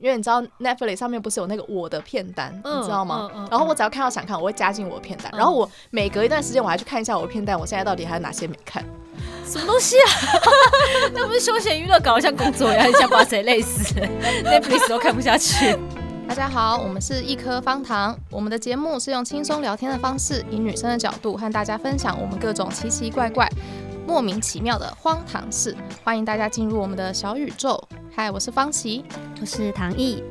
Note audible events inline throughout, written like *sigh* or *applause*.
因为你知道 Netflix 上面不是有那个我的片单，嗯、你知道吗？嗯嗯、然后我只要看到想看，我会加进我的片单。嗯、然后我每隔一段时间，我还去看一下我的片单，我现在到底还有哪些没看？什么东西啊？*laughs* 那不是休闲娱乐，搞得像工作一样，你想把谁累死？*laughs* Netflix 都看不下去。大家好，我们是一颗方糖。我们的节目是用轻松聊天的方式，以女生的角度和大家分享我们各种奇奇怪怪、莫名其妙的荒唐事。欢迎大家进入我们的小宇宙。嗨，我是方琦，我是唐毅。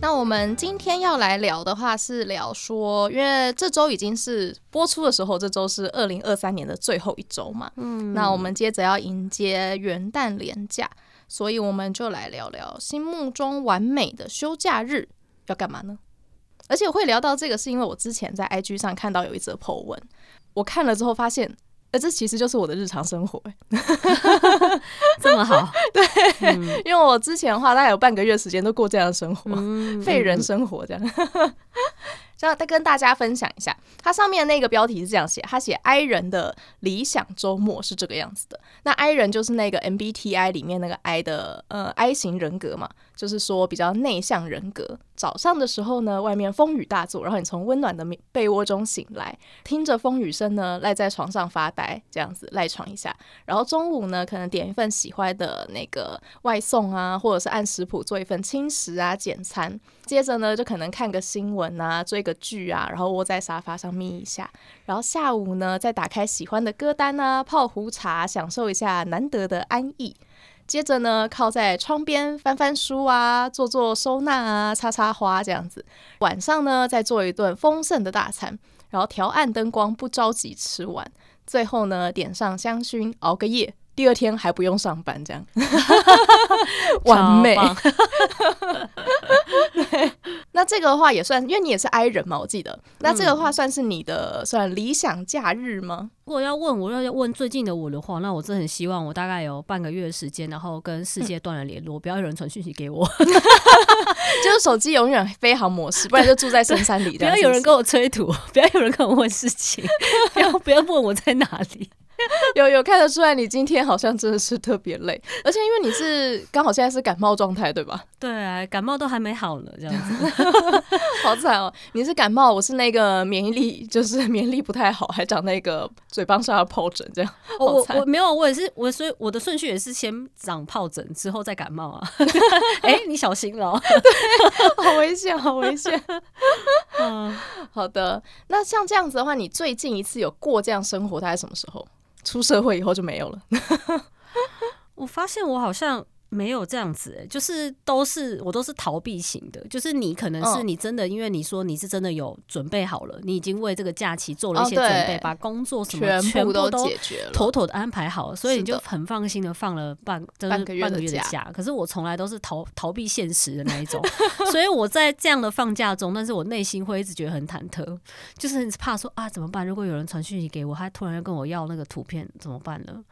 那我们今天要来聊的话是聊说，因为这周已经是播出的时候，这周是二零二三年的最后一周嘛。嗯，那我们接着要迎接元旦连假。所以我们就来聊聊心目中完美的休假日要干嘛呢？而且我会聊到这个，是因为我之前在 IG 上看到有一则 po 文，我看了之后发现，呃，这其实就是我的日常生活，*laughs* 这么好？*laughs* 对，嗯、因为我之前的话，大概有半个月时间都过这样的生活，嗯、废人生活这样。要再跟大家分享一下，它上面那个标题是这样写，它写 I 人的理想周末是这个样子的。那 I 人就是那个 MBTI 里面那个 I 的呃 I 型人格嘛，就是说比较内向人格。早上的时候呢，外面风雨大作，然后你从温暖的被窝中醒来，听着风雨声呢，赖在床上发呆，这样子赖床一下。然后中午呢，可能点一份喜欢的那个外送啊，或者是按食谱做一份轻食啊简餐。接着呢，就可能看个新闻啊，追个剧啊，然后窝在沙发上眯一下。然后下午呢，再打开喜欢的歌单啊，泡壶茶，享受一下难得的安逸。接着呢，靠在窗边翻翻书啊，做做收纳啊，插插花这样子。晚上呢，再做一顿丰盛的大餐，然后调暗灯光，不着急吃完。最后呢，点上香薰，熬个夜。第二天还不用上班，这样 *laughs* 完美。对，*laughs* 那这个的话也算，因为你也是 I 人嘛，我记得。那这个的话算是你的算理想假日吗？如果要问我要要问最近的我的话，那我真的很希望我大概有半个月的时间，然后跟世界断了联络，不要有人传讯息给我，*laughs* 就是手机永远飞航模式，不然就住在深山里。不要有人跟我催吐，*laughs* 不要有人跟我问事情，*laughs* 不要不要问我在哪里。有有看得出来，你今天好像真的是特别累，而且因为你是刚好现在是感冒状态，对吧？对啊，感冒都还没好呢，这样子，好惨哦！你是感冒，我是那个免疫力就是免疫力不太好，还长那个嘴巴上要疱疹，这样。我我我没有，我也是我，所以我的顺序也是先长疱疹，之后再感冒啊。*laughs* 哎、欸，你小心了，*laughs* 好危险，好危险。*laughs* 嗯，好的。那像这样子的话，你最近一次有过这样生活，大概什么时候？出社会以后就没有了。我发现我好像。没有这样子，欸，就是都是我都是逃避型的，就是你可能是你真的，因为你说你是真的有准备好了，你已经为这个假期做了一些准备，把工作什么全部都解决了，妥妥的安排好了，所以你就很放心的放了半就是半个月的假。可是我从来都是逃逃避现实的那一种，*laughs* 所以我在这样的放假中，但是我内心会一直觉得很忐忑，就是怕说啊怎么办？如果有人传讯息给我，他突然要跟我要那个图片怎么办呢？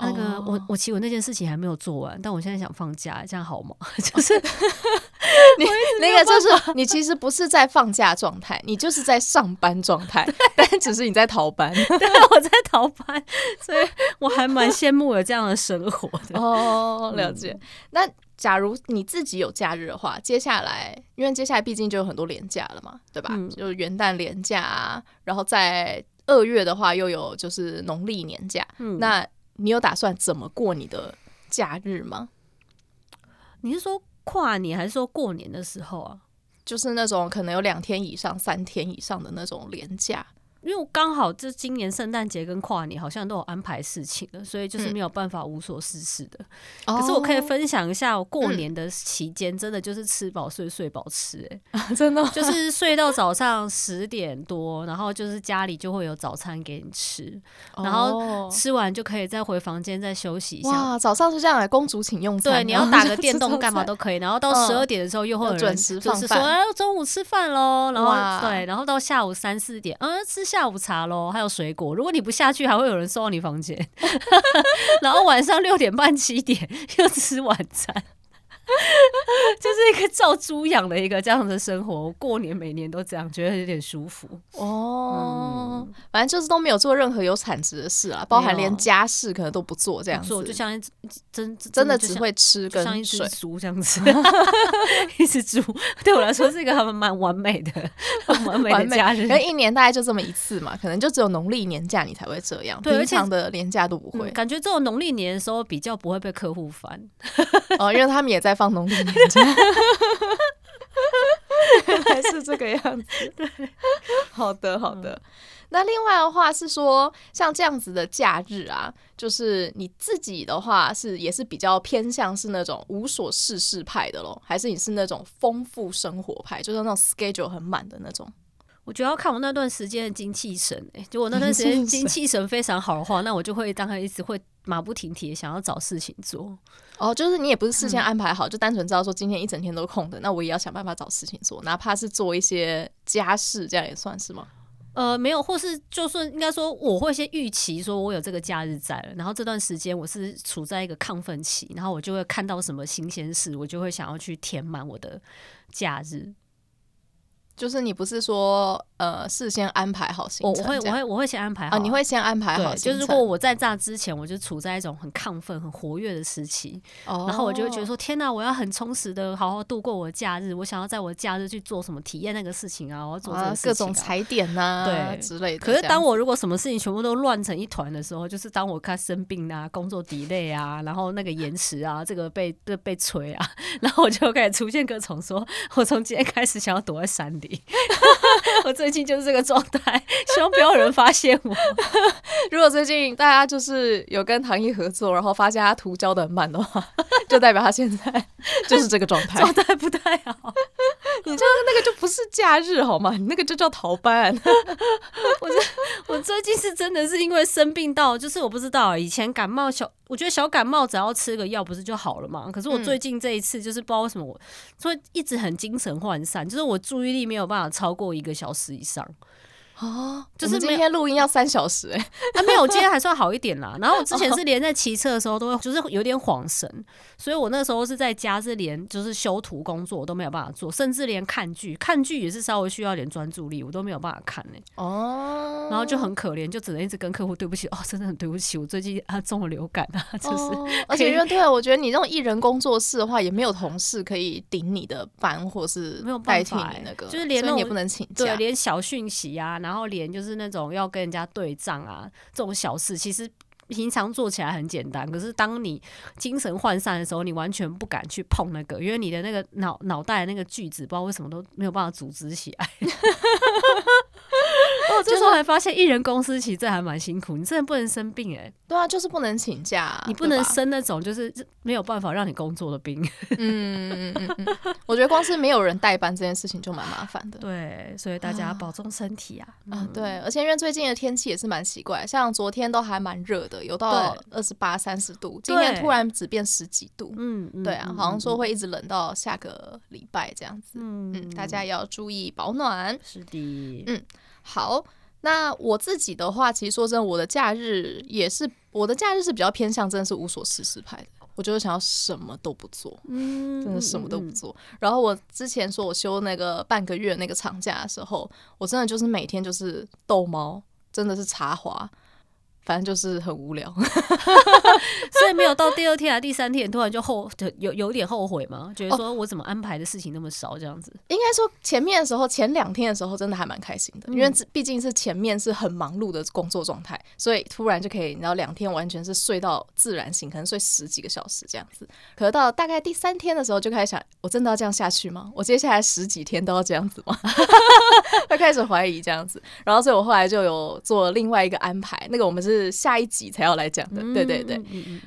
那个，oh. 我我其实我那件事情还没有做完，但我现在想放假，这样好吗？*laughs* 就是你那个就是你其实不是在放假状态，你就是在上班状态，但只是你在逃班。对，我在逃班，所以我还蛮羡慕有这样的生活的。哦，*laughs* oh, 了解。嗯、那假如你自己有假日的话，接下来因为接下来毕竟就有很多年假了嘛，对吧？嗯、就是元旦年假啊，然后在二月的话又有就是农历年假，嗯，那。你有打算怎么过你的假日吗？你是说跨年还是说过年的时候啊？就是那种可能有两天以上、三天以上的那种连假。因为我刚好这今年圣诞节跟跨年好像都有安排事情了，所以就是没有办法无所事事的。嗯、可是我可以分享一下，我过年的期间真的就是吃饱睡，睡饱吃、欸，哎、*laughs* 啊，真的就是睡到早上十点多，然后就是家里就会有早餐给你吃，然后吃完就可以再回房间再休息一下。哇，早上是这样来，公主请用餐。对，你要打个 *laughs* 电动干嘛都可以。然后到十二点的时候又会有人准时就是说，哎，中午吃饭喽。然后对，然后到下午三四点，嗯，吃。下午茶咯，还有水果。如果你不下去，还会有人送到你房间。*laughs* 然后晚上六点半七点 *laughs* 又吃晚餐，*laughs* 就是一个照猪养的一个这样的生活，我过年每年都这样，觉得有点舒服哦。嗯、反正就是都没有做任何有产值的事啊，包含连家事可能都不做这样子，做就像真真的只会吃跟像一只猪这样子，*laughs* 一只猪 *laughs* 对我来说是一个还蛮完美的、完美的假日。可能一年大概就这么一次嘛，可能就只有农历年假你才会这样，平常的年假都不会。嗯、感觉只有农历年的时候比较不会被客户烦哦，因为他们也在放农历年假。原来是这个样子，对，好的好的。嗯、那另外的话是说，像这样子的假日啊，就是你自己的话是也是比较偏向是那种无所事事派的咯，还是你是那种丰富生活派，就是那种 schedule 很满的那种？我觉得要看我那段时间的精气神，哎，就我那段时间精气神非常好的话，那我就会当然一直会马不停蹄想要找事情做。哦，就是你也不是事先安排好，嗯、就单纯知道说今天一整天都空的，那我也要想办法找事情做，哪怕是做一些家事，这样也算是吗？呃，没有，或是就算应该说，我会先预期说我有这个假日在了，然后这段时间我是处在一个亢奋期，然后我就会看到什么新鲜事，我就会想要去填满我的假日。就是你不是说呃事先安排好行程？我会我会我会先安排好。啊，你会先安排好。就是如果我在炸之前，我就处在一种很亢奋、很活跃的时期，哦、然后我就会觉得说：天哪，我要很充实的好好度过我的假日。我想要在我的假日去做什么，体验那个事情啊，我要做这个事情、啊啊、各种踩点呐、啊，对之类的。可是当我如果什么事情全部都乱成一团的时候，就是当我开始生病啊，工作 delay 啊，然后那个延迟啊，这个被被被催啊，*laughs* 然后我就开始出现各种说，我从今天开始想要躲在山里。*laughs* 我最近就是这个状态，希望不要有人发现我。*laughs* 如果最近大家就是有跟唐毅合作，然后发现他图交的很慢的话，就代表他现在就是这个状态，*laughs* 状态不太好。你这个那个就不是假日好吗？你那个就叫逃班。*laughs* 我这我最近是真的是因为生病到，就是我不知道以前感冒小，我觉得小感冒只要吃个药不是就好了嘛？可是我最近这一次就是不知道为什么我，所以一直很精神涣散，就是我注意力没有办法超过一个小时以上。哦，就是今天录音要三小时哎、欸，啊没有，今天还算好一点啦。*laughs* 然后我之前是连在骑车的时候都会，就是有点恍神，所以我那时候是在家是连就是修图工作我都没有办法做，甚至连看剧，看剧也是稍微需要点专注力，我都没有办法看呢、欸。哦，然后就很可怜，就只能一直跟客户对不起哦，真的很对不起，我最近啊中了流感啊，*laughs* 就是。哦、*laughs* 而且因为对，我觉得你这种艺人工作室的话，也没有同事可以顶你的班，或是没有代替你那个，就是连那也不能请假，对，连小讯息啊。然后然后连就是那种要跟人家对账啊，这种小事，其实平常做起来很简单。可是当你精神涣散的时候，你完全不敢去碰那个，因为你的那个脑脑袋那个句子，不知道为什么都没有办法组织起来。*laughs* 哦，这时候还发现艺人公司其实这还蛮辛苦，你真的不能生病哎、欸。对啊，就是不能请假、啊，你不能生那种就是没有办法让你工作的病。*laughs* 嗯嗯嗯嗯，我觉得光是没有人代班这件事情就蛮麻烦的。对，所以大家保重身体啊。啊，嗯、对，而且因为最近的天气也是蛮奇怪，像昨天都还蛮热的，有到二十八、三十度，今天突然只变十几度。嗯对啊，好像说会一直冷到下个礼拜这样子。嗯嗯，大家也要注意保暖。是的，嗯。好，那我自己的话，其实说真的，我的假日也是，我的假日是比较偏向真的是无所事事派的。我就是想要什么都不做，嗯，真的什么都不做。然后我之前说我休那个半个月那个长假的时候，我真的就是每天就是逗猫，真的是茶花。反正就是很无聊，*laughs* 所以没有到第二天啊、第三天，突然就后有有点后悔嘛，觉得说我怎么安排的事情那么少这样子。应该说前面的时候，前两天的时候真的还蛮开心的，因为毕竟是前面是很忙碌的工作状态，所以突然就可以，然后两天完全是睡到自然醒，可能睡十几个小时这样子。可是到大概第三天的时候，就开始想，我真的要这样下去吗？我接下来十几天都要这样子吗？*laughs* 会开始怀疑这样子。然后所以我后来就有做另外一个安排，那个我们是。是下一集才要来讲的，对对对。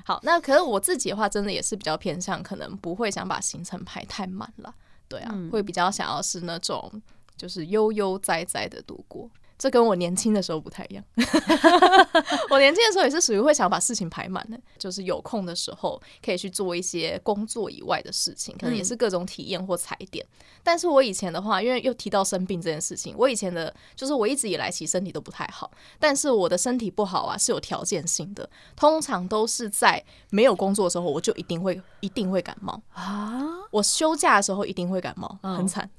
好，那可是我自己的话，真的也是比较偏向，可能不会想把行程排太满了，对啊，会比较想要是那种就是悠悠哉哉的度过。这跟我年轻的时候不太一样。*laughs* 我年轻的时候也是属于会想把事情排满的，就是有空的时候可以去做一些工作以外的事情，可能也是各种体验或踩点。但是我以前的话，因为又提到生病这件事情，我以前的就是我一直以来其实身体都不太好，但是我的身体不好啊是有条件性的，通常都是在没有工作的时候，我就一定会一定会感冒啊。我休假的时候一定会感冒，很惨。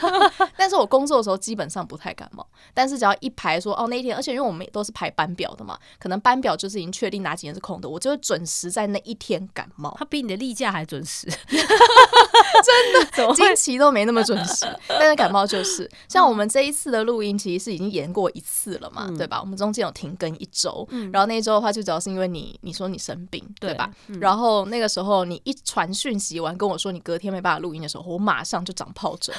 *laughs* 但是我工作的时候基本上不太感冒。但是只要一排说哦那一天，而且因为我们都是排班表的嘛，可能班表就是已经确定哪几天是空的，我就会准时在那一天感冒。他比你的例假还准时，*laughs* 真的，*laughs* 经期都没那么准时，*laughs* 但是感冒就是。像我们这一次的录音，其实是已经延过一次了嘛，嗯、对吧？我们中间有停更一周，嗯、然后那一周的话，就主要是因为你你说你生病，对吧？嗯、然后那个时候你一传讯息完跟我说你隔天没办法录音的时候，我马上就长疱疹。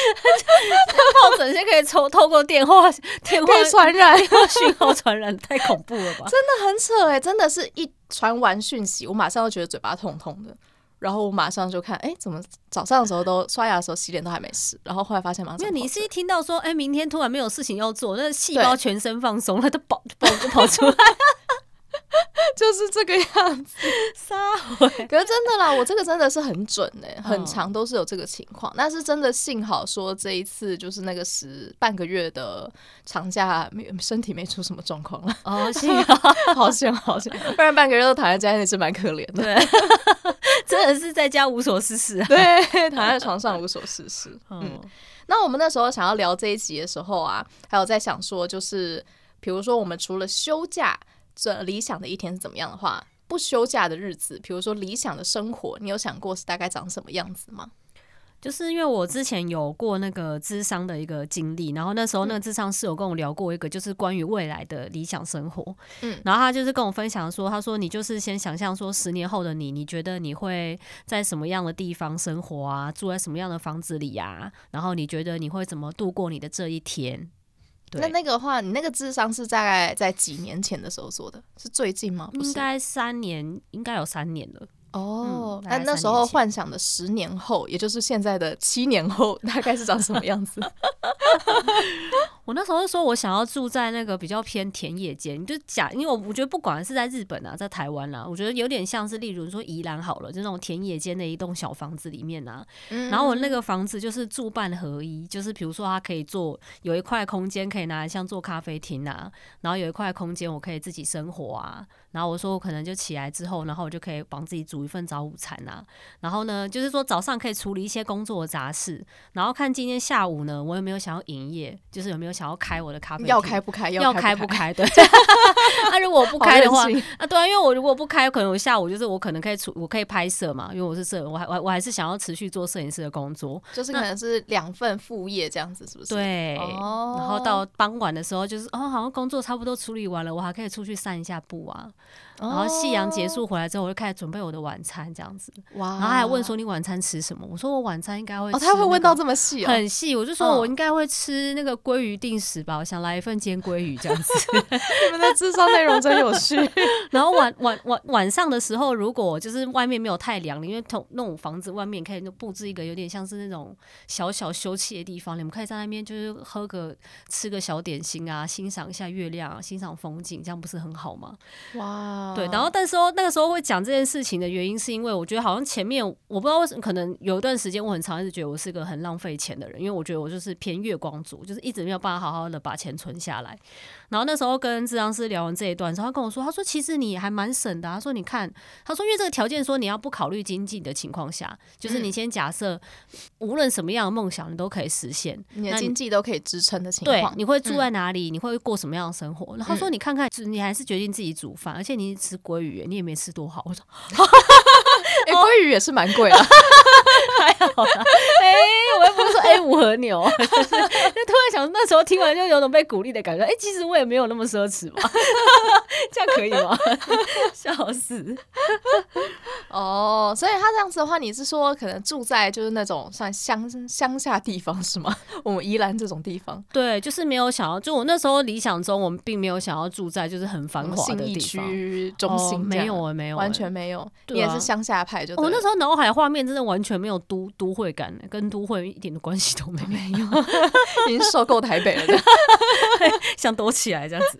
*laughs* 疱疹先可以透透过电话电话传染，讯号传染，太恐怖了吧？真的很扯哎、欸！真的是一传完讯息，我马上就觉得嘴巴痛痛的，然后我马上就看，哎、欸，怎么早上的时候都刷牙的时候洗脸都还没事，然后后来发现马上因为你是一听到说，哎、欸，明天突然没有事情要做，那细胞全身放松，了都跑 *laughs* 跑就跑出来。就是这个样子，撒回。*laughs* 可是真的啦，我这个真的是很准哎、欸，很长都是有这个情况。但是真的幸好说这一次就是那个十半个月的长假，没身体没出什么状况了。哦，*laughs* 幸好，好险好险，不然半个月都躺在家里是蛮可怜的。对，真的是在家无所事事啊。对，躺在床上无所事事。*laughs* 嗯，那我们那时候想要聊这一集的时候啊，还有在想说，就是比如说我们除了休假。这理想的一天是怎么样的话，不休假的日子，比如说理想的生活，你有想过是大概长什么样子吗？就是因为我之前有过那个智商的一个经历，然后那时候那个智商室有跟我聊过一个，就是关于未来的理想生活。嗯，然后他就是跟我分享说，他说你就是先想象说十年后的你，你觉得你会在什么样的地方生活啊？住在什么样的房子里呀？然后你觉得你会怎么度过你的这一天？那那个话，你那个智商是大概在几年前的时候做的？是最近吗？应该三年，应该有三年了。哦，那、嗯、那时候幻想的十年后，也就是现在的七年后，大概是长什么样子？*laughs* 我那时候说，我想要住在那个比较偏田野间，就假，因为我我觉得不管是在日本啊，在台湾啊，我觉得有点像是，例如说宜兰好了，就那种田野间的一栋小房子里面啊，然后我那个房子就是住办合一，就是比如说它可以做有一块空间可以拿来像做咖啡厅啊，然后有一块空间我可以自己生活啊。然后我说我可能就起来之后，然后我就可以帮自己煮一份早午餐啊。然后呢，就是说早上可以处理一些工作的杂事，然后看今天下午呢，我有没有想要营业，就是有没有想要开我的咖啡店，要开不开，要开不开，对。*laughs* *laughs* 那如果不开的话，啊对啊，因为我如果不开，可能我下午就是我可能可以出，我可以拍摄嘛，因为我是摄影，我还我我还是想要持续做摄影师的工作，就是可能是两份副业这样子，是不是？对。哦。然后到傍晚的时候，就是哦，好像工作差不多处理完了，我还可以出去散一下步啊。然后夕阳结束回来之后，我就开始准备我的晚餐，这样子。哇！然后还问说，你晚餐吃什么？我说我晚餐应该会。哦，他会问到这么细、哦，很细。我就说我应该会吃那个鲑鱼定食吧，我想来一份煎鲑鱼这样子。*laughs* 你们的智商内容真有趣。*laughs* 然后晚晚晚晚上的时候，如果就是外面没有太凉，因为同那种房子外面可以就布置一个有点像是那种小小休憩的地方，你们可以在那边就是喝个吃个小点心啊，欣赏一下月亮啊，欣赏风景，这样不是很好吗？哇！对，然后但是说。那个时候会讲这件事情的原因，是因为我觉得好像前面我不知道为什么，可能有一段时间我很长一直觉得我是个很浪费钱的人，因为我觉得我就是偏月光族，就是一直没有办法好好的把钱存下来。然后那时候跟智商师聊完这一段之后，他跟我说，他说其实你还蛮省的。他说你看，他说因为这个条件说你要不考虑经济的情况下，就是你先假设无论什么样的梦想你都可以实现，你的经济都可以支撑的情况，对，你会住在哪里，你会过什么样的生活？然后他说你看看，你还是决定自己煮饭，而且你吃鲑鱼，你也没吃多好。我说，*laughs* 哎，鲑鱼也是蛮贵的，*laughs* 还好啦。哎，我又不是说 A 五和牛，*laughs* 就突然想，那时候听完就有种被鼓励的感觉。哎，其实我也没有那么奢侈嘛，这样可以吗？笑死！哦，所以他这样子的话，你是说可能住在就是那种算乡乡下地方是吗？我们宜兰这种地方，对，就是没有想要，就我那时候理想中，我们并没有想要住在就是很繁华的地方，区中心没有啊，没有，完全没有，你也是乡下派就。我那时候脑海画面真的完全没有都都会感，跟都会一点的关系都没有，已经受够台北了，*laughs* 想躲起来这样子。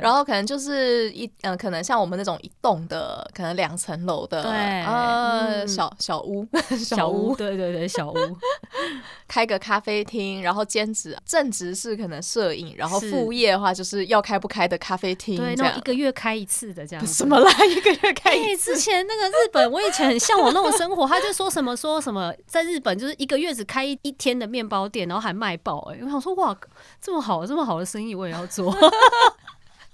然后可能就是一嗯、呃，可能像我们那种一栋的，可能两层楼的，对，呃，小 *laughs* 小屋，小屋，对对对，小屋，*laughs* 开个咖啡厅，然后兼职正职是可能摄影，然后副业的话就是要开不开的咖啡厅，对，那一个月开一次的这样子，*laughs* 什么啦，一个月开一次？之前那个日本，我以前很向往那种生活，他就说什么说什么，在日本就是一个月只开一一天的面包店，然后还卖爆，哎，我想说哇，这么好，这么好的生意我也要做。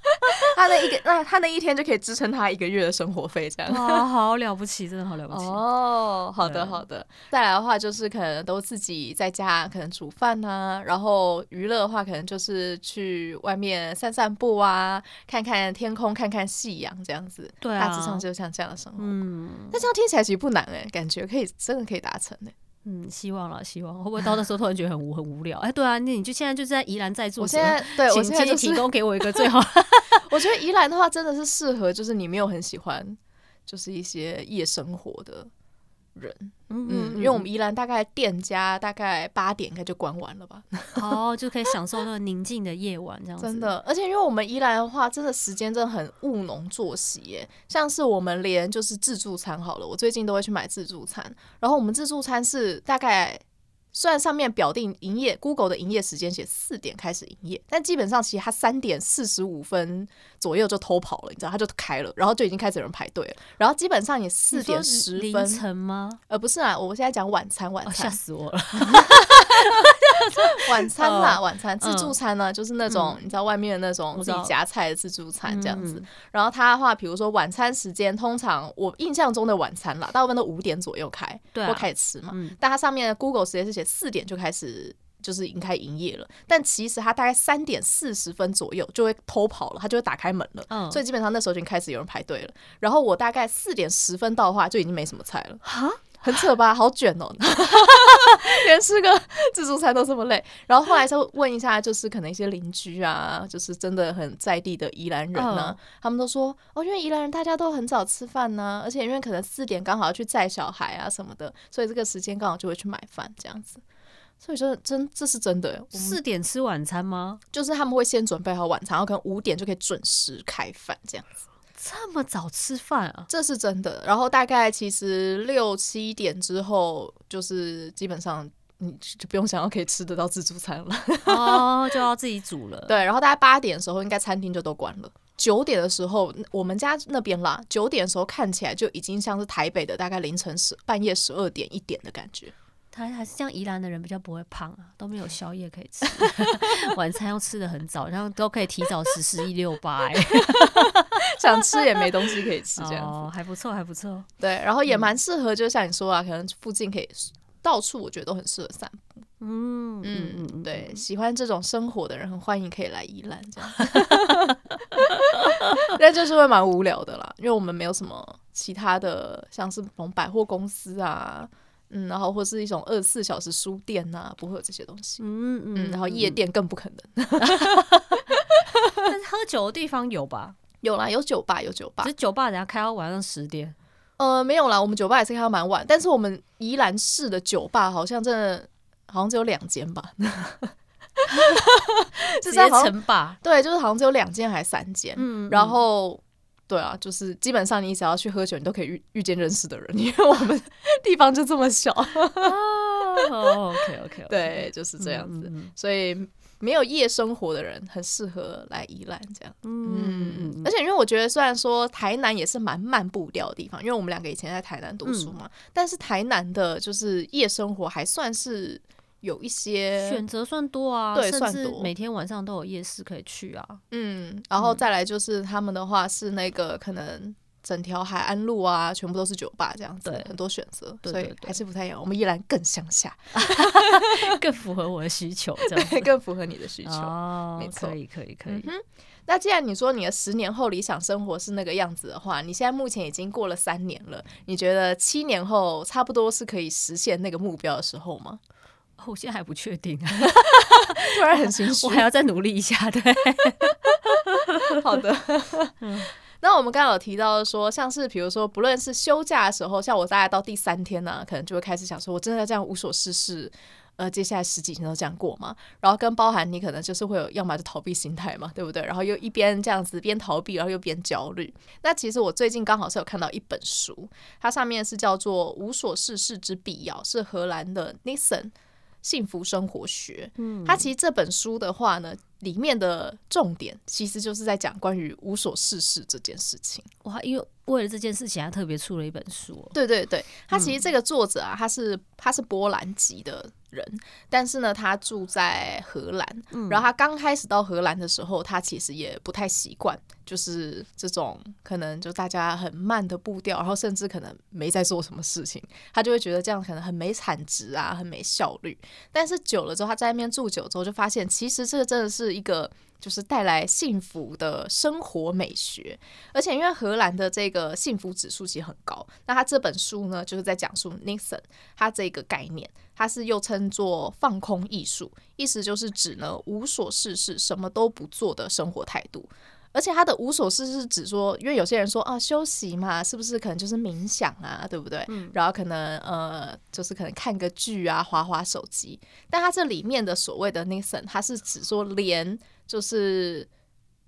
*laughs* 他那一个，那他那一天就可以支撑他一个月的生活费，这样哇，好了不起，真的好了不起 *laughs* 哦。好的，好的。再来的话，就是可能都自己在家，可能煮饭啊，然后娱乐的话，可能就是去外面散散步啊，看看天空，看看夕阳，这样子。对啊，大致上就像这样的生活。嗯，那这样听起来其实不难哎，感觉可以，真的可以达成哎。嗯，希望了，希望会不会到那时候突然觉得很无很无聊？哎，对啊，那你就现在就在宜兰在住。我现在对我现在就提供给我一个最好。我觉得宜兰的话真的是适合，就是你没有很喜欢，就是一些夜生活的。人，嗯，嗯，因为我们宜兰大概店家大概八点应该就关完了吧，*laughs* 哦，就可以享受那个宁静的夜晚这样子。真的，而且因为我们宜兰的话，真的时间真的很务农作息耶，像是我们连就是自助餐好了，我最近都会去买自助餐，然后我们自助餐是大概。虽然上面表定营业，Google 的营业时间写四点开始营业，但基本上其实它三点四十五分左右就偷跑了，你知道，它就开了，然后就已经开始有人排队了。然后基本上也四点十分凌晨吗？呃，不是啊，我现在讲晚餐，晚餐吓、哦、死我了。*laughs* *laughs* 晚餐啦，晚餐自助餐呢，就是那种你知道外面的那种自己夹菜的自助餐这样子。然后他的话，比如说晚餐时间，通常我印象中的晚餐啦，大部分都五点左右开，对，开始吃嘛。但它上面的 Google 时间是写四点就开始，就是已经开营业了。但其实他大概三点四十分左右就会偷跑了，他就会打开门了。所以基本上那时候已经开始有人排队了。然后我大概四点十分到的话，就已经没什么菜了。哈？很扯吧，好卷哦，*laughs* 连吃个自助餐都这么累。然后后来就问一下，就是可能一些邻居啊，就是真的很在地的宜兰人呢、啊，他们都说哦，因为宜兰人大家都很早吃饭呢、啊，而且因为可能四点刚好要去载小孩啊什么的，所以这个时间刚好就会去买饭这样子。所以说真这是真的，四点吃晚餐吗？就是他们会先准备好晚餐，然后可能五点就可以准时开饭这样子。这么早吃饭啊？这是真的。然后大概其实六七点之后，就是基本上你就不用想要可以吃得到自助餐了，哦，就要自己煮了。*laughs* 对，然后大概八点的时候，应该餐厅就都关了。九点的时候，我们家那边啦，九点的时候看起来就已经像是台北的大概凌晨十半夜十二点一点的感觉。还还是这样，宜兰的人比较不会胖啊，都没有宵夜可以吃，*laughs* 晚餐要吃的很早，然后都可以提早十四一六八，*laughs* 想吃也没东西可以吃，这样子、哦、还不错，还不错。对，然后也蛮适合，就像你说啊，可能附近可以到处，我觉得都很适合散步。嗯嗯嗯，对，喜欢这种生活的人很欢迎可以来宜兰这样，*laughs* 但就是会蛮无聊的啦，因为我们没有什么其他的，像是从百货公司啊。嗯，然后或是一种二十四小时书店呐、啊，不会有这些东西。嗯嗯，嗯，然后夜店更不可能。*laughs* 但是喝酒的地方有吧？有啦，有酒吧，有酒吧。只是酒吧人家开到晚上十点。呃，没有啦，我们酒吧也是开到蛮晚。但是我们宜兰市的酒吧好像真的，好像只有两间吧。*laughs* 直接称霸。对，就是好像只有两间还是三间。嗯，然后。对啊，就是基本上你只要去喝酒，你都可以遇遇见认识的人，因为我们 *laughs* 地方就这么小。哦，*laughs* OK OK，对，就是这样子。所以没有夜生活的人很适合来宜兰这样。嗯，而且因为我觉得，虽然说台南也是蛮慢步调的地方，因为我们两个以前在台南读书嘛，但是台南的就是夜生活还算是。有一些选择算多啊，对，算多，每天晚上都有夜市可以去啊。嗯，然后再来就是他们的话是那个可能整条海岸路啊，全部都是酒吧这样子，对，很多选择，所以还是不太一样。我们依然更乡下 *laughs* *laughs* *laughs* 更符合我的需求，这样更符合你的需求。哦，没错，可以，可以，可以。嗯，那既然你说你的十年后理想生活是那个样子的话，你现在目前已经过了三年了，你觉得七年后差不多是可以实现那个目标的时候吗？我现在还不确定，*laughs* 突然很心虚，我还要再努力一下。对，*laughs* 好的。嗯那我们刚刚有提到说，像是比如说，不论是休假的时候，像我大概到第三天呢、啊，可能就会开始想说，我真的要这样无所事事。呃，接下来十几天都这样过嘛，然后跟包含你可能就是会有，要么就逃避心态嘛，对不对？然后又一边这样子边逃避，然后又边焦虑。那其实我最近刚好是有看到一本书，它上面是叫做《无所事事之必要》，是荷兰的 Nissan 幸福生活学。嗯，它其实这本书的话呢，里面的重点其实就是在讲关于无所事事这件事情。哇，因为为了这件事情，他特别出了一本书。对对对，他其实这个作者啊，他是他是波兰籍的。人，但是呢，他住在荷兰，嗯、然后他刚开始到荷兰的时候，他其实也不太习惯，就是这种可能就大家很慢的步调，然后甚至可能没在做什么事情，他就会觉得这样可能很没产值啊，很没效率。但是久了之后，他在那边住久之后，就发现其实这个真的是一个。就是带来幸福的生活美学，而且因为荷兰的这个幸福指数其实很高，那他这本书呢，就是在讲述 Nissan 他这个概念，它是又称作放空艺术，意思就是指呢无所事事、什么都不做的生活态度。而且他的无所事事是指说，因为有些人说啊休息嘛，是不是可能就是冥想啊，对不对？嗯。然后可能呃，就是可能看个剧啊，划划手机。但他这里面的所谓的 Nissan，他是指说连。就是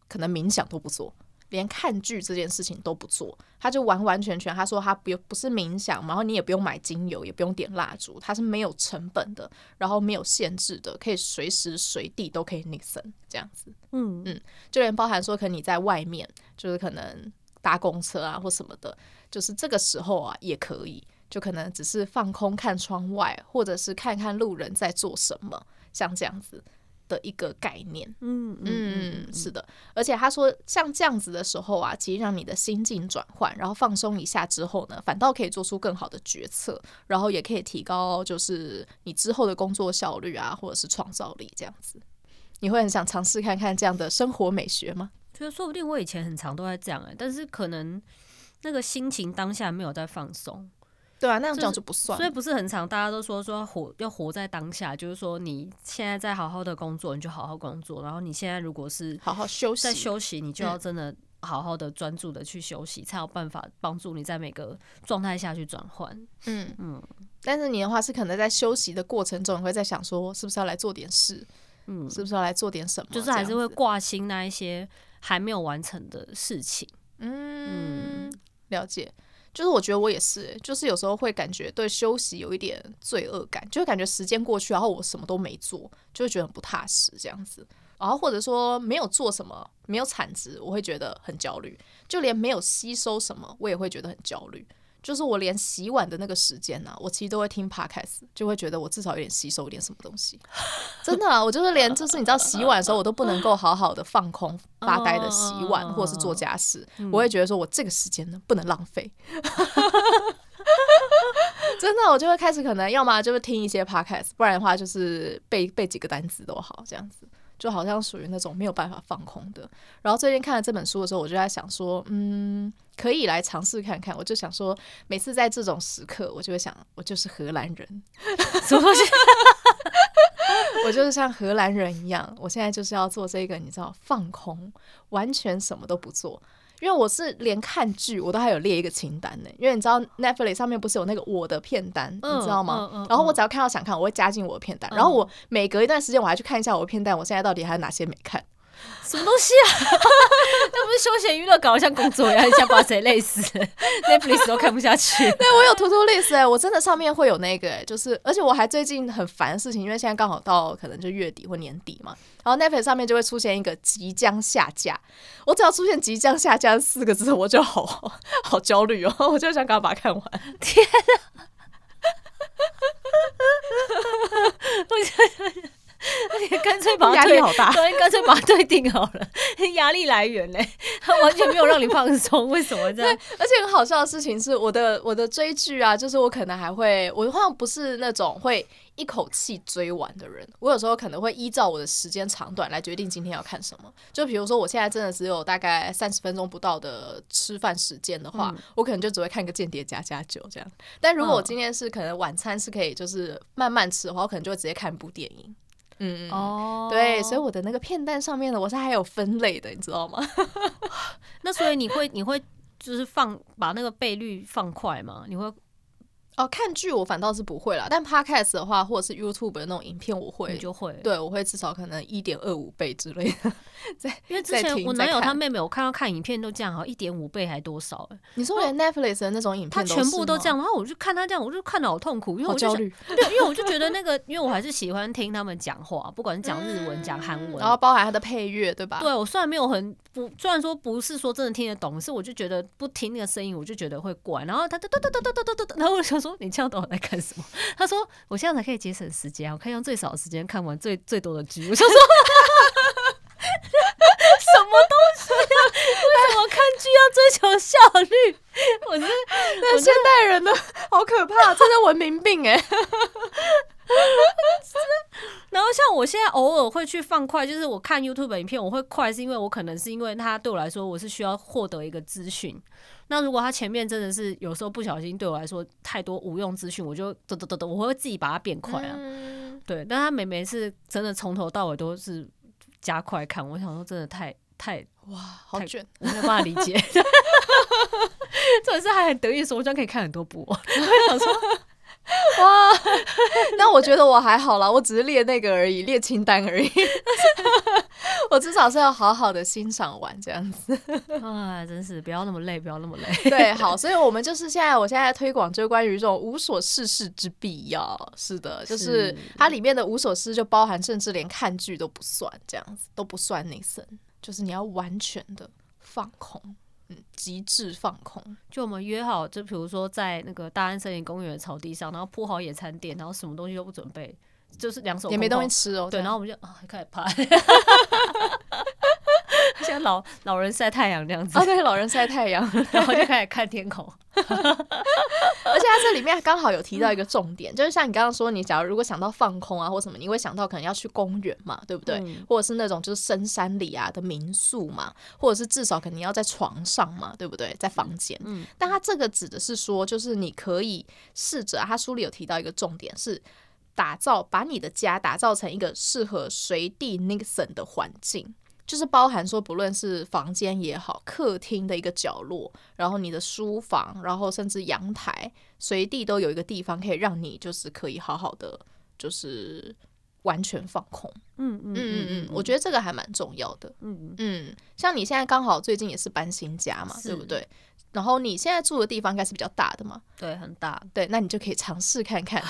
可能冥想都不做，连看剧这件事情都不做，他就完完全全他说他不不是冥想，然后你也不用买精油，也不用点蜡烛，它是没有成本的，然后没有限制的，可以随时随地都可以 listen 这样子，嗯嗯，就连包含说可能你在外面，就是可能搭公车啊或什么的，就是这个时候啊也可以，就可能只是放空看窗外，或者是看看路人在做什么，像这样子。的一个概念，嗯嗯，嗯，嗯，是的，而且他说像这样子的时候啊，其实让你的心境转换，然后放松一下之后呢，反倒可以做出更好的决策，然后也可以提高就是你之后的工作效率啊，或者是创造力这样子。你会很想尝试看看这样的生活美学吗？觉得说不定我以前很常都在这样哎、欸，但是可能那个心情当下没有在放松。对啊，那样讲就不算，所以不是很常，大家都说说活要活在当下，就是说你现在在好好的工作，你就好好工作，然后你现在如果是好好休息，在休息，你就要真的好好的专注的去休息，嗯，才有办法帮助你在每个状态下去转换。嗯嗯，但是你的话是可能在休息的过程中，你会在想说，是不是要来做点事？嗯，是不是要来做点什么？就是还是会挂心那一些还没有完成的事情。嗯，嗯了解。就是我觉得我也是，就是有时候会感觉对休息有一点罪恶感，就会感觉时间过去，然后我什么都没做，就会觉得很不踏实这样子。然后或者说没有做什么，没有产值，我会觉得很焦虑。就连没有吸收什么，我也会觉得很焦虑。就是我连洗碗的那个时间呢、啊，我其实都会听 podcast，就会觉得我至少有点吸收一点什么东西。真的啊，我就是连就是你知道洗碗的时候，我都不能够好好的放空发呆的洗碗或者是做家事，我会觉得说我这个时间呢不能浪费。*laughs* 真的，我就会开始可能要么就是听一些 podcast，不然的话就是背背几个单词都好这样子。就好像属于那种没有办法放空的。然后最近看了这本书的时候，我就在想说，嗯，可以来尝试看看。我就想说，每次在这种时刻，我就会想，我就是荷兰人，什么东西？*laughs* 我就是像荷兰人一样，我现在就是要做这个，你知道，放空，完全什么都不做。因为我是连看剧我都还有列一个清单呢，因为你知道 Netflix 上面不是有那个我的片单，嗯、你知道吗？嗯嗯、然后我只要看到想看，我会加进我的片单。嗯、然后我每隔一段时间我还去看一下我的片单，我现在到底还有哪些没看。什么东西啊？那不是休闲娱乐，搞得像工作一样，一下把谁累死？Netflix 都看不下去。对，我有 To Do List 哎，我真的上面会有那个哎，就是而且我还最近很烦的事情，因为现在刚好到可能就月底或年底嘛，然后 Netflix 上面就会出现一个即将下架。我只要出现即将下架四个字，我就好好焦虑哦，我就想赶快把它看完。天啊！我干脆把压力好大，对，干脆把它退订好了。压力来源呢？它完全没有让你放松，为什么这样？*laughs* 而且很好笑的事情是，我的我的追剧啊，就是我可能还会，我好像不是那种会一口气追完的人。我有时候可能会依照我的时间长短来决定今天要看什么。就比如说，我现在真的只有大概三十分钟不到的吃饭时间的话，嗯、我可能就只会看个《间谍加加酒》这样。但如果我今天是可能晚餐是可以就是慢慢吃的话，我可能就会直接看一部电影。嗯哦，对，所以我的那个片段上面呢，我是还有分类的，你知道吗？*laughs* 那所以你会你会就是放把那个倍率放快吗？你会？哦，看剧我反倒是不会啦，但 Podcast 的话，或者是 YouTube 的那种影片，我会就会，对我会至少可能一点二五倍之类的。在因为之前我男友他妹妹，我看到看影片都这样，好像一点五倍还多少？你说连 Netflix 的那种影片，他全部都这样，然后我就看他这样，我就看得好痛苦，因为我焦虑。对，因为我就觉得那个，因为我还是喜欢听他们讲话，不管是讲日文、讲韩文，然后包含他的配乐，对吧？对，我虽然没有很不，虽然说不是说真的听得懂，是我就觉得不听那个声音，我就觉得会怪。然后他哒哒哒哒哒哒哒哒，然后我想说，你这样懂我在干什么？他说我现在才可以节省时间，我可以用最少的时间看完最最多的剧。我想说。*laughs* 什么东西呀？为什么看剧要追求效率？我觉得那现代人呢好可怕，这是文明病哎。*laughs* 然后像我现在偶尔会去放快，就是我看 YouTube 影片，我会快，是因为我可能是因为它对我来说，我是需要获得一个资讯。那如果它前面真的是有时候不小心对我来说太多无用资讯，我就嘚嘚嘚嘚，我会自己把它变快啊。对，但他每每是真的从头到尾都是。加快看，我想说真的太太哇，好卷，我没有办法理解。*laughs* 这也是还很得意说，我居然可以看很多部。*laughs* 我想说哇，*laughs* 那我觉得我还好啦，我只是列那个而已，列清单而已。*laughs* 我至少是要好好的欣赏完这样子。*laughs* 啊，真是不要那么累，不要那么累。对，好，所以我们就是现在，我现在在推广就是关于这种无所事事之必要。是的，就是它里面的无所事就包含，甚至连看剧都不算，这样子都不算内森，就是你要完全的放空，嗯，极致放空。就我们约好，就比如说在那个大安森林公园的草地上，然后铺好野餐垫，然后什么东西都不准备。就是两手也没东西吃哦，对，然后我们就啊开始拍，*laughs* 像老老人晒太阳这样子，啊对，老人晒太阳，然后就开始看天空。*laughs* 而且它这里面刚好有提到一个重点，就是像你刚刚说，你假如如果想到放空啊或什么，你会想到可能要去公园嘛，对不对？嗯、或者是那种就是深山里啊的民宿嘛，或者是至少肯定要在床上嘛，对不对？在房间。嗯。但它这个指的是说，就是你可以试着，他书里有提到一个重点是。打造，把你的家打造成一个适合随地 Nixon 的环境，就是包含说，不论是房间也好，客厅的一个角落，然后你的书房，然后甚至阳台，随地都有一个地方可以让你就是可以好好的，就是完全放空。嗯嗯嗯嗯，我觉得这个还蛮重要的。嗯嗯，像你现在刚好最近也是搬新家嘛，对不对？然后你现在住的地方应该是比较大的嘛？对，很大。对，那你就可以尝试看看，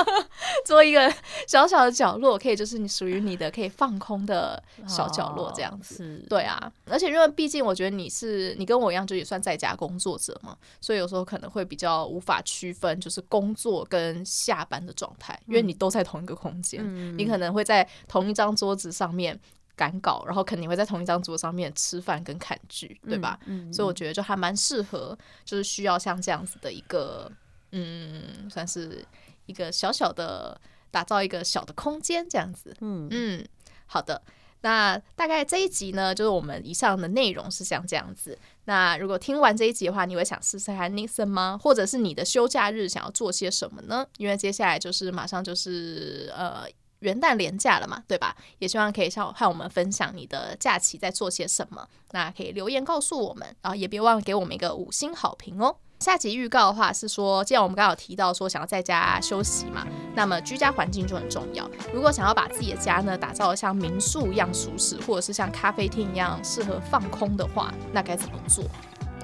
*laughs* 做一个小小的角落，可以就是你属于你的可以放空的小角落这样子。哦、对啊。而且因为毕竟我觉得你是你跟我一样，就也算在家工作者嘛，所以有时候可能会比较无法区分就是工作跟下班的状态，因为你都在同一个空间，嗯、你可能会在同一张桌子上面。赶稿，然后肯定会在同一张桌上面吃饭跟看剧，对吧？嗯嗯、所以我觉得就还蛮适合，就是需要像这样子的一个，嗯，算是一个小小的打造一个小的空间这样子。嗯嗯，好的。那大概这一集呢，就是我们以上的内容是像这样子。那如果听完这一集的话，你会想试试看 Nixon 吗？或者是你的休假日想要做些什么呢？因为接下来就是马上就是呃。元旦连假了嘛，对吧？也希望可以向和我们分享你的假期在做些什么。那可以留言告诉我们，然后也别忘了给我们一个五星好评哦。下集预告的话是说，既然我们刚刚有提到说想要在家休息嘛，那么居家环境就很重要。如果想要把自己的家呢打造得像民宿一样舒适，或者是像咖啡厅一样适合放空的话，那该怎么做？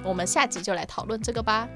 我们下集就来讨论这个吧。